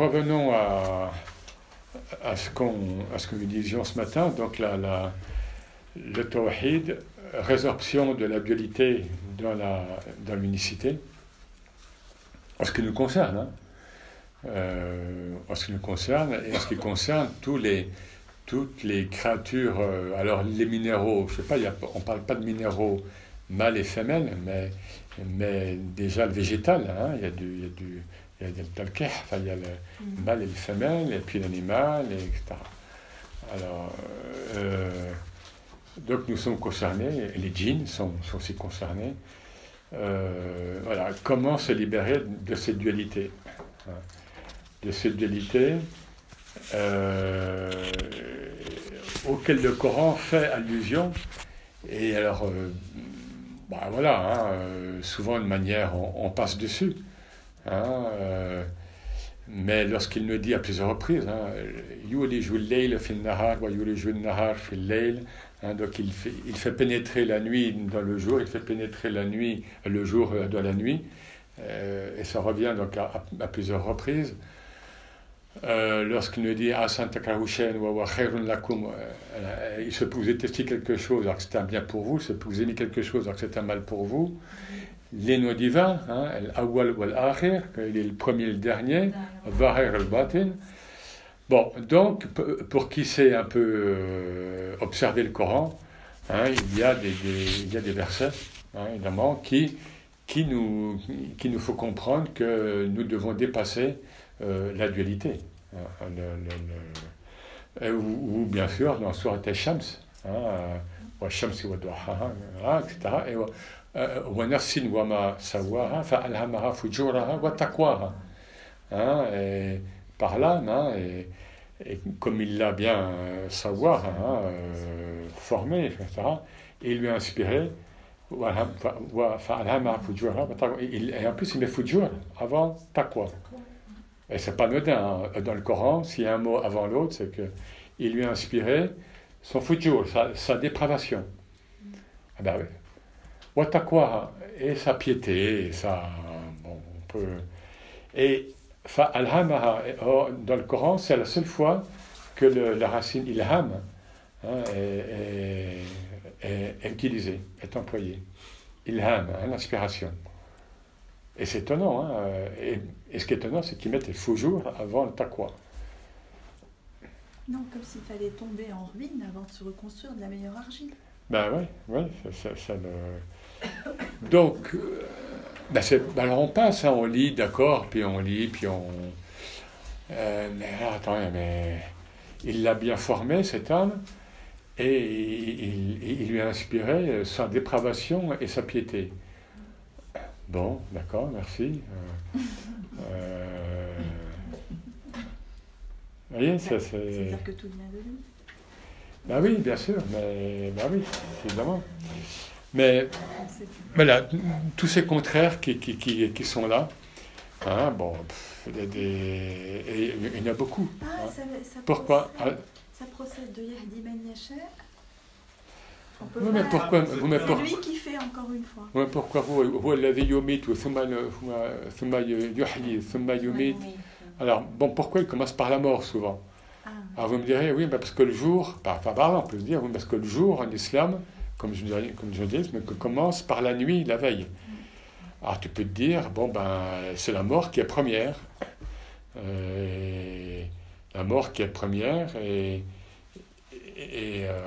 revenons à, ce que nous disions ce matin. Donc la, le tawhid, résorption de la dualité dans l'unicité. En ce qui nous concerne, hein. Euh, en ce qui nous concerne et en ce qui concerne tous les toutes les créatures. euh, alors les minéraux, je sais pas, on parle pas de minéraux mâles et femelles, mais déjà le végétal, hein, il y a du il y a le enfin il y a le Mm. mâle et le femelle, et puis l'animal, et etc. Alors, euh, donc nous sommes concernés, et les djinns sont, sont aussi concernés. Euh, voilà, comment se libérer de cette dualité? Hein, De cette dualité euh, auquel le Coran fait allusion. Et alors, bah voilà, hein, souvent de manière, on, on passe dessus. Hein, euh, mais lorsqu'il nous dit à plusieurs reprises, hein, hein, donc il fait, il fait pénétrer la nuit dans le jour, il fait pénétrer la nuit, le jour euh, dans la nuit, euh, et ça revient donc à, plusieurs reprises. Lorsqu'il nous dit euh, il se vous testé quelque chose alors que c'était un bien pour vous, il se peut que vous aimez quelque chose alors que c'est un mal pour vous. Les noms divins, hein, al-awwal wal akhir, il est le premier et le dernier. Al-Batin. Bon, donc, pour qui sait un peu euh, observer le Coran, hein, il, y a des, versets, hein, évidemment, qui, nous, qui nous comprendre que nous devons dépasser euh, la dualité. hein, ou, bien sûr, dans Surat al-Shams, hein, euh, wa shamsi wa etc. Et euh. Hein, et par l'âme, hein, et, et comme il l'a bien euh, savoir, hein, euh, formé, etc., il lui a inspiré. Et en plus, il met fujur avant taqwa. Et c'est pas anodin. hein. Dans le Coran, s'il y a un mot avant l'autre, c'est que il lui a inspiré son fujur, sa, sa dépravation. Ah ben. Wa taqwa, et sa piété, et sa. Bon, on peut. Et Fa'alhamaha, dans le Coran, c'est la seule fois que le- la racine ilham hein, est, est- est- est utilisée, est employée. Ilham, hein, l'inspiration. Et c'est étonnant. hein, et, et ce qui est étonnant, c'est qu'ils mettent les faux jours avant le taqwa. Non, comme s'il fallait tomber en ruine avant de se reconstruire de la meilleure argile. Ben oui, oui, ça, ça- ça le- Donc, euh, ben c'est- ben alors on passe, hein, on lit, d'accord, puis on lit, puis on... Euh, mais attends, mais il l'a bien formé, cet homme, et il, il- il lui a inspiré euh, sa dépravation et sa piété. Bon, d'accord, merci. Euh, euh, vous voyez, ça c'est... C'est-à-dire que tout vient de lui? Ben oui, bien sûr, mais ben oui, évidemment. Mais voilà, tous ces contraires qui, qui, qui, qui sont là, hein, bon, pff, il, y a des, et il y en a beaucoup. Ah, hein. ça, ça pourquoi procède, Ça procède de Yahdi Ben oui, mais pourquoi, vous, mais pour... lui qui fait encore une fois. Oui, pourquoi vous, vous l'avez yomit ou thumma yuhyi, yomit. Alors, bon, pourquoi il commence par la mort souvent? Ah. Alors vous me direz, oui, bah, parce que le jour, bah, enfin, pardon, on peut dire, oui, parce que le jour en islam, comme je, dirais- comme je dis, mais que commence par la nuit, la veille. Alors tu peux te dire, bon, ben, c'est la mort qui est première. Euh, la mort qui est première et. et euh,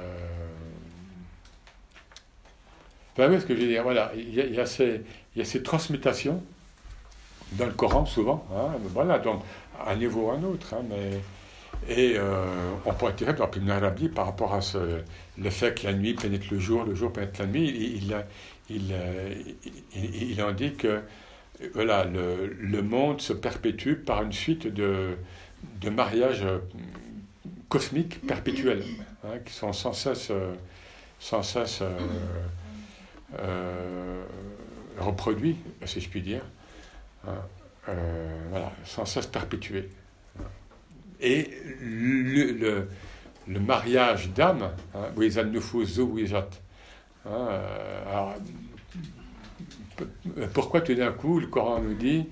Enfin, oui, ce que je veux dire, voilà, il y a, ces, y a ces transmutations dans le Coran souvent, hein, voilà, donc à un niveau ou un autre, hein, mais. Et euh, on pourrait tirer par par rapport à ce, le fait que la nuit pénètre le jour, le jour pénètre la nuit. Il, il, il, euh, que voilà, le, le monde se perpétue par une suite de, de mariages euh, cosmiques perpétuels, hein, qui sont sans cesse, sans cesse reproduits, si je puis dire. hein, voilà, sans cesse perpétués. Et le, le, le mariage d'âme, Zuwijat, hein, euh, alors, pourquoi tout d'un coup le Coran nous dit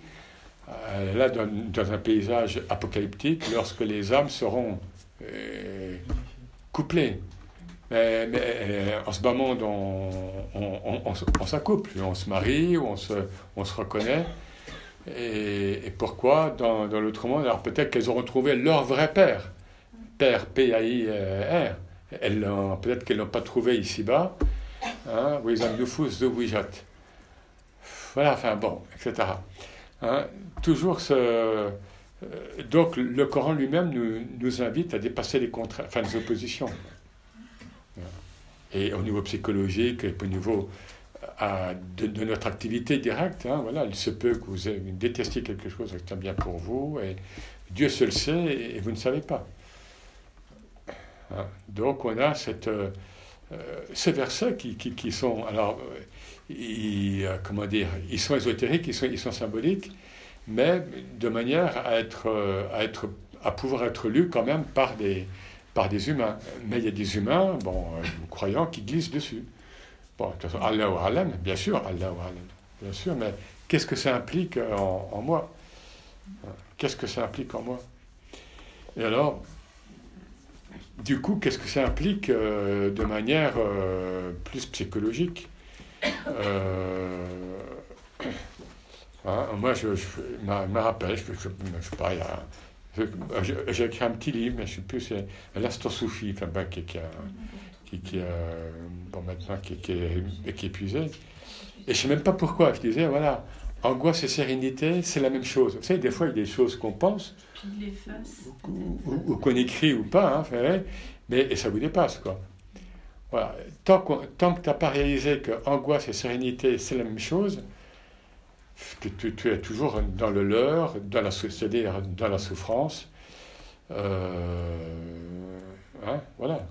euh, là, dans, un paysage apocalyptique, lorsque les âmes seront euh, couplées. Mais, euh, en ce bas monde, on, on, s'accouple, on se marie, on se, on se reconnaît. Et, pourquoi dans, dans l'autre monde? Alors peut-être qu'elles auront trouvé leur vrai père, père P-A-I-R. Peut-être qu'elles ne l'ont pas trouvé ici-bas. Hein, voilà, enfin bon, etc. Hein, toujours ce. Euh, donc le Coran lui-même nous, nous, invite à dépasser les, contraintes, enfin, les oppositions. Et au niveau psychologique, et au niveau de, notre activité directe, hein, voilà, il se peut que vous détestiez quelque chose qui est bien pour vous, et Dieu seul sait, et, vous ne savez pas. Hein, donc on a cette, euh, ces versets qui, sont. Alors, euh, comment dire, ils sont ésotériques, ils sont, symboliques, mais de manière à, être, euh, à, pouvoir être lus quand même par des, humains. Mais il y a des humains, bon, euh, croyants, qui glissent dessus. Bon, de toute façon, Allah ou Alam, bien sûr, Allah ou Alam, bien sûr, mais qu'est-ce que ça implique en, moi? Qu'est-ce que ça implique en moi? Et alors, du coup, qu'est-ce que ça implique de manière plus psychologique? Euh, hein, moi, je, me, rappelle, je, je, je pas, j'ai écrit un petit livre, mais je ne sais plus, c'est l'Astro-Soufi, enfin, ben, qui, qui, qui, bon, maintenant, qui, qui, est, qui est épuisé. Et je ne sais même pas pourquoi. Je disais, voilà, angoisse et sérénité, c'est la même chose. Vous savez, des fois, il y a des choses qu'on pense, ou, ou, qu'on écrit ou pas, hein, mais et ça vous dépasse, quoi. Voilà. Tant, tant que tu n'as pas réalisé que angoisse et sérénité, c'est la même chose, que tu, es toujours dans le leurre, dans la, c'est-à-dire dans la souffrance. Euh, hein, voilà.